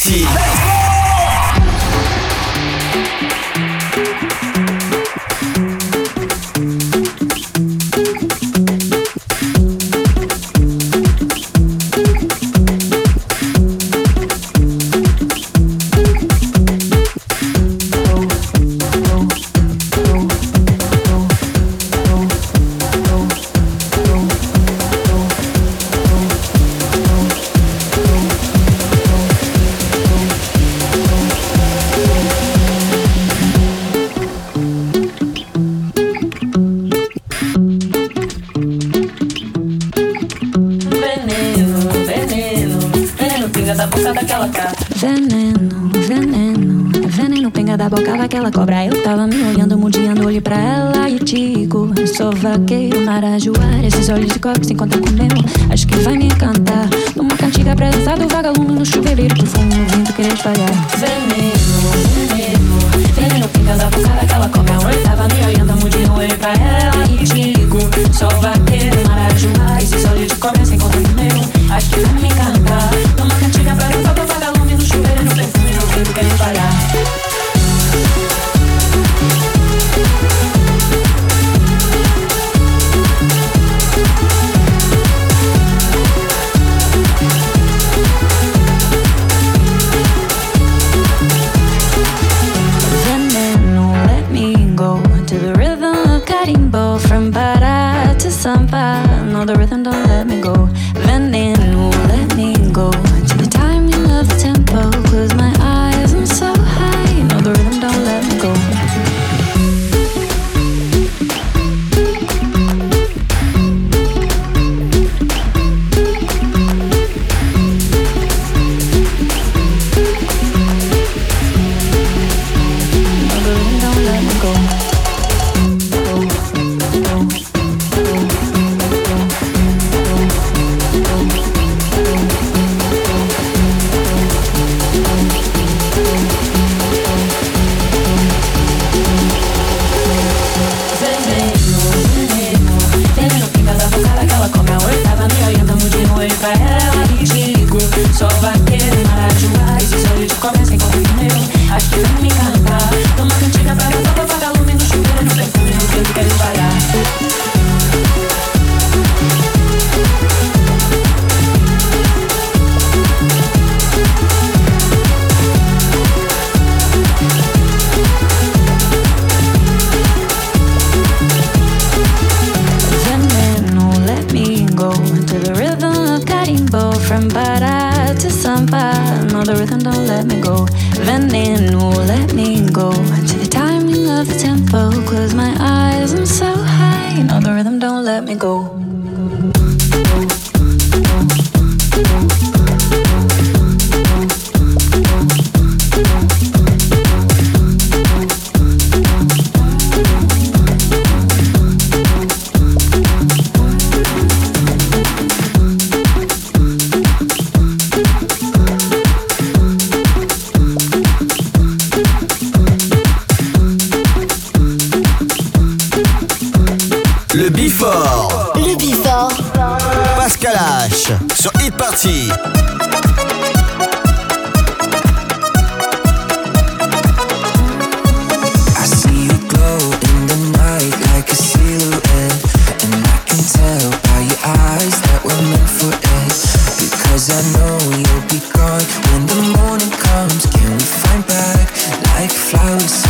Party. you'll be gone. When the morning comes, can we find back like flowers?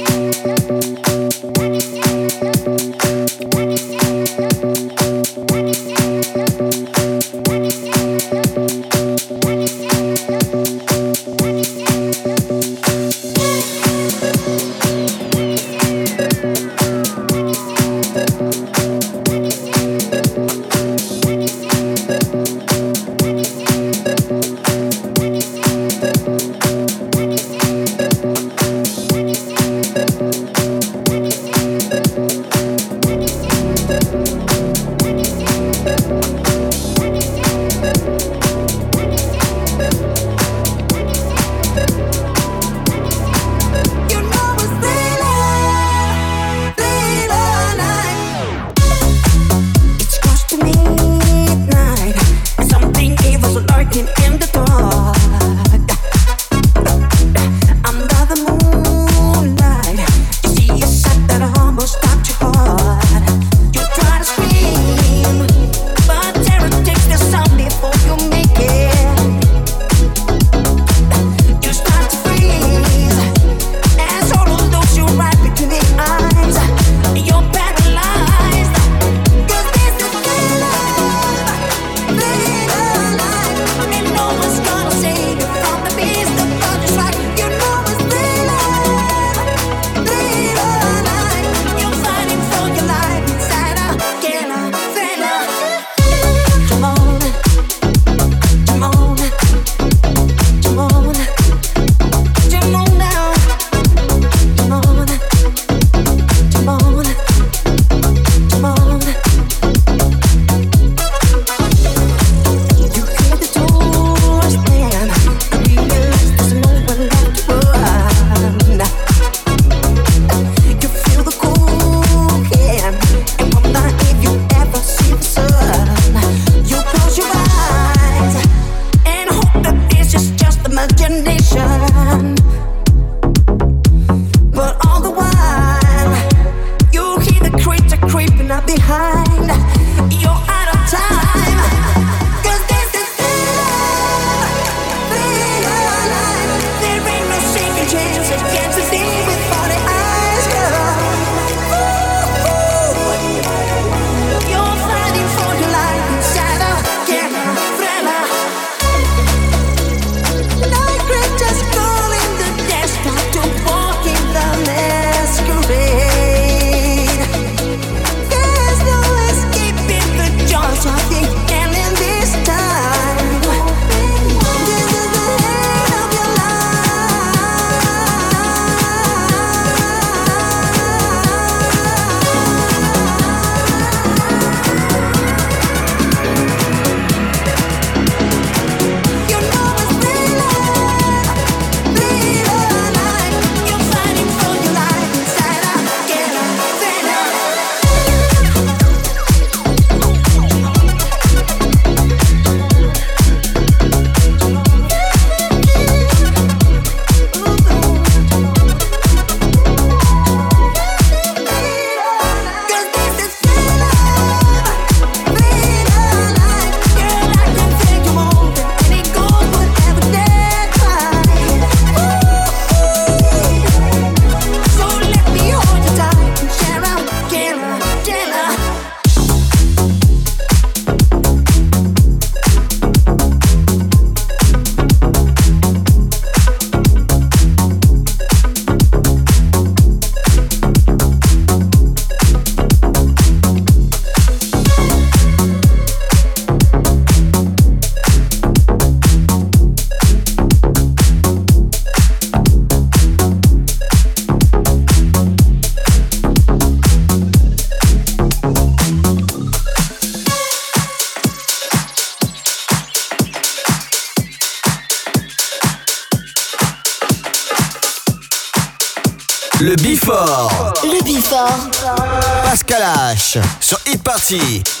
Party.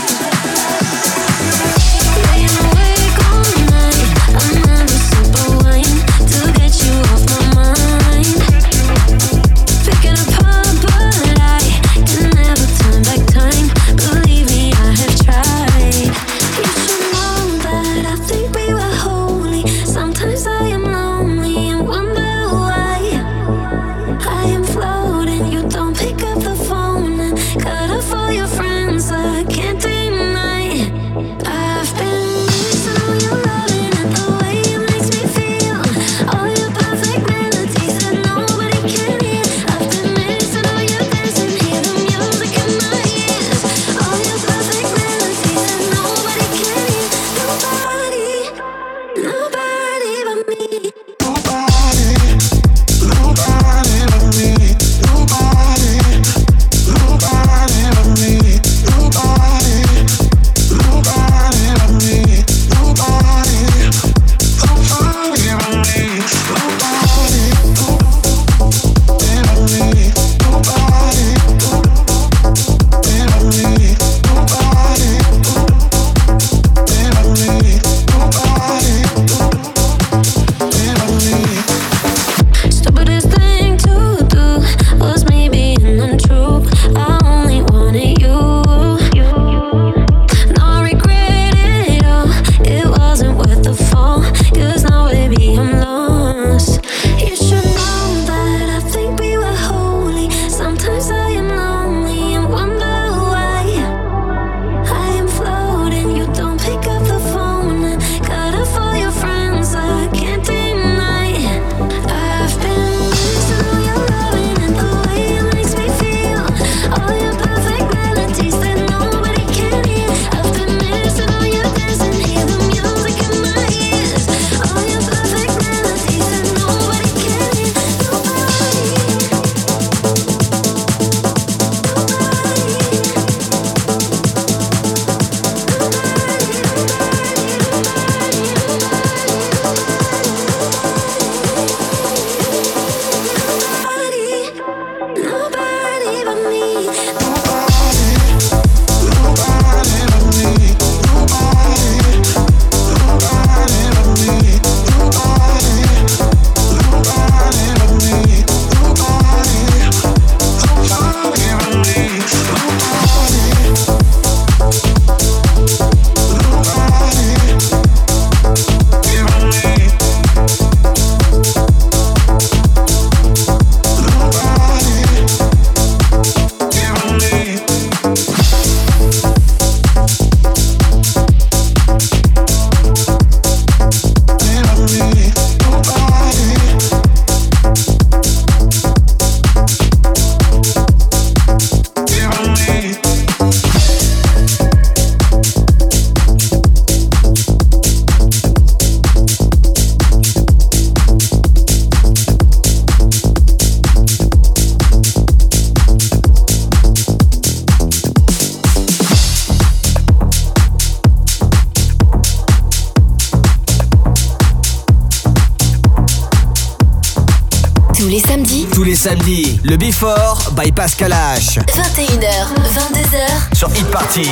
Samedis, le Before by Pascal H. 21h, 22h sur Hit Party.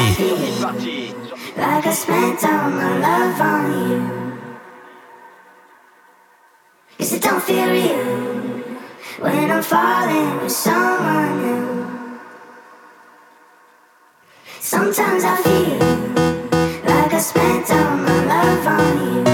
Like I spent all my love on you. Cause it don't feel real when I'm falling with someone new. Sometimes I feel like I spent all my love on you.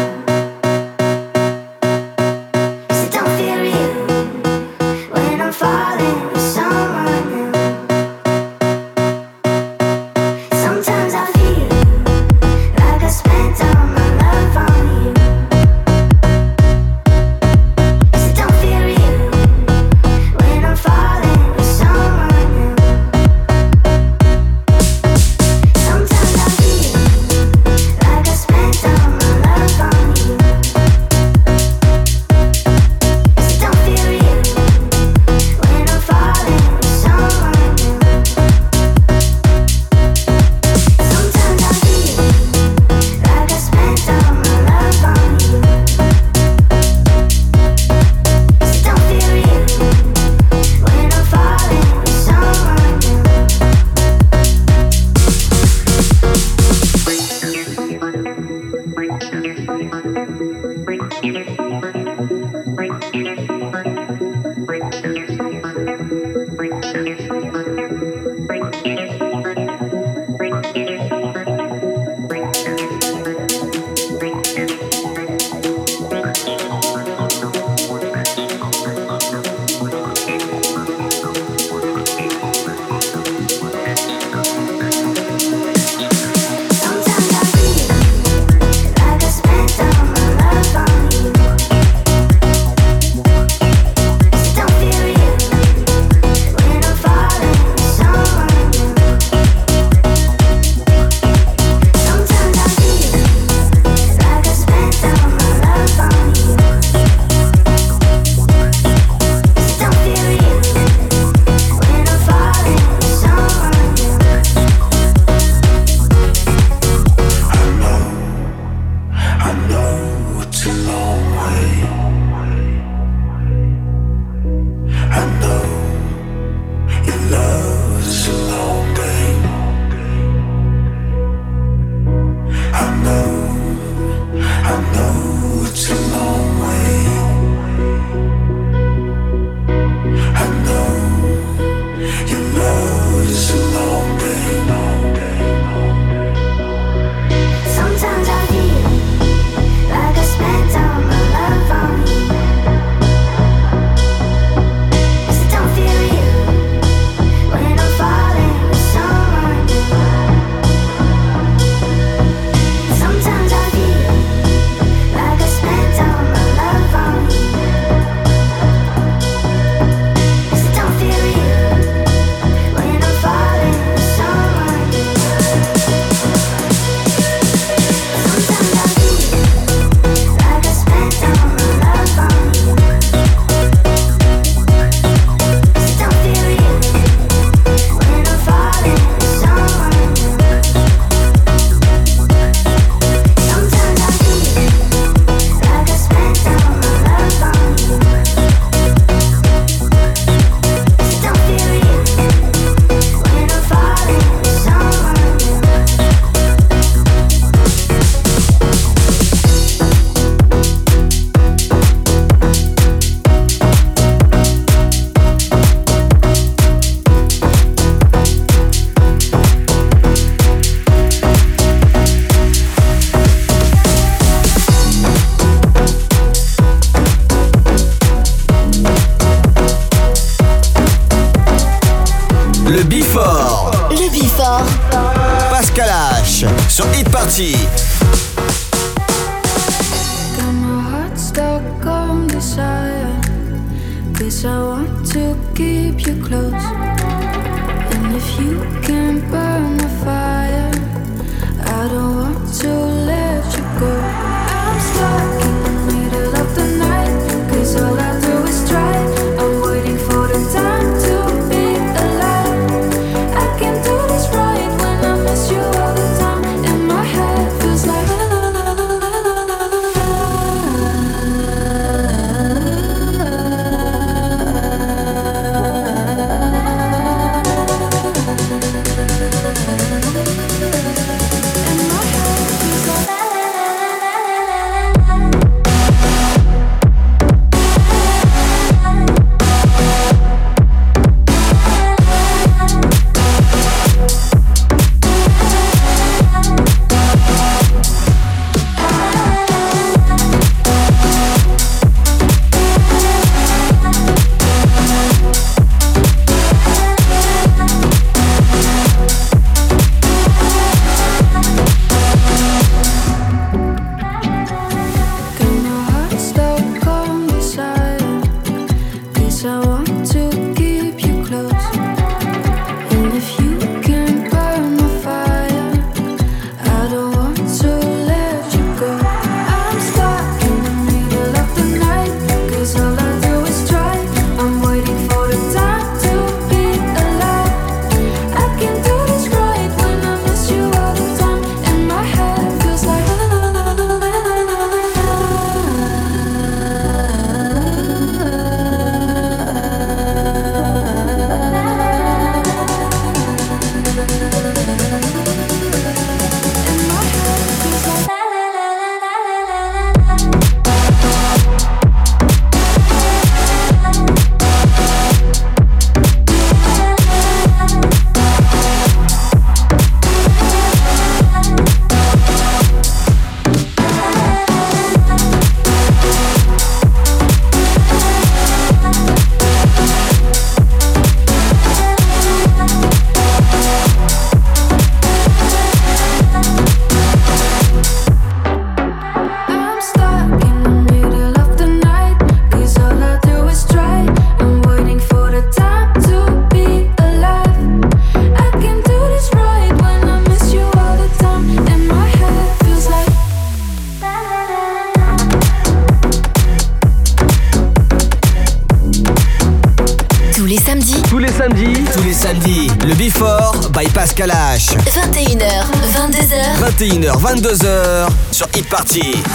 22h.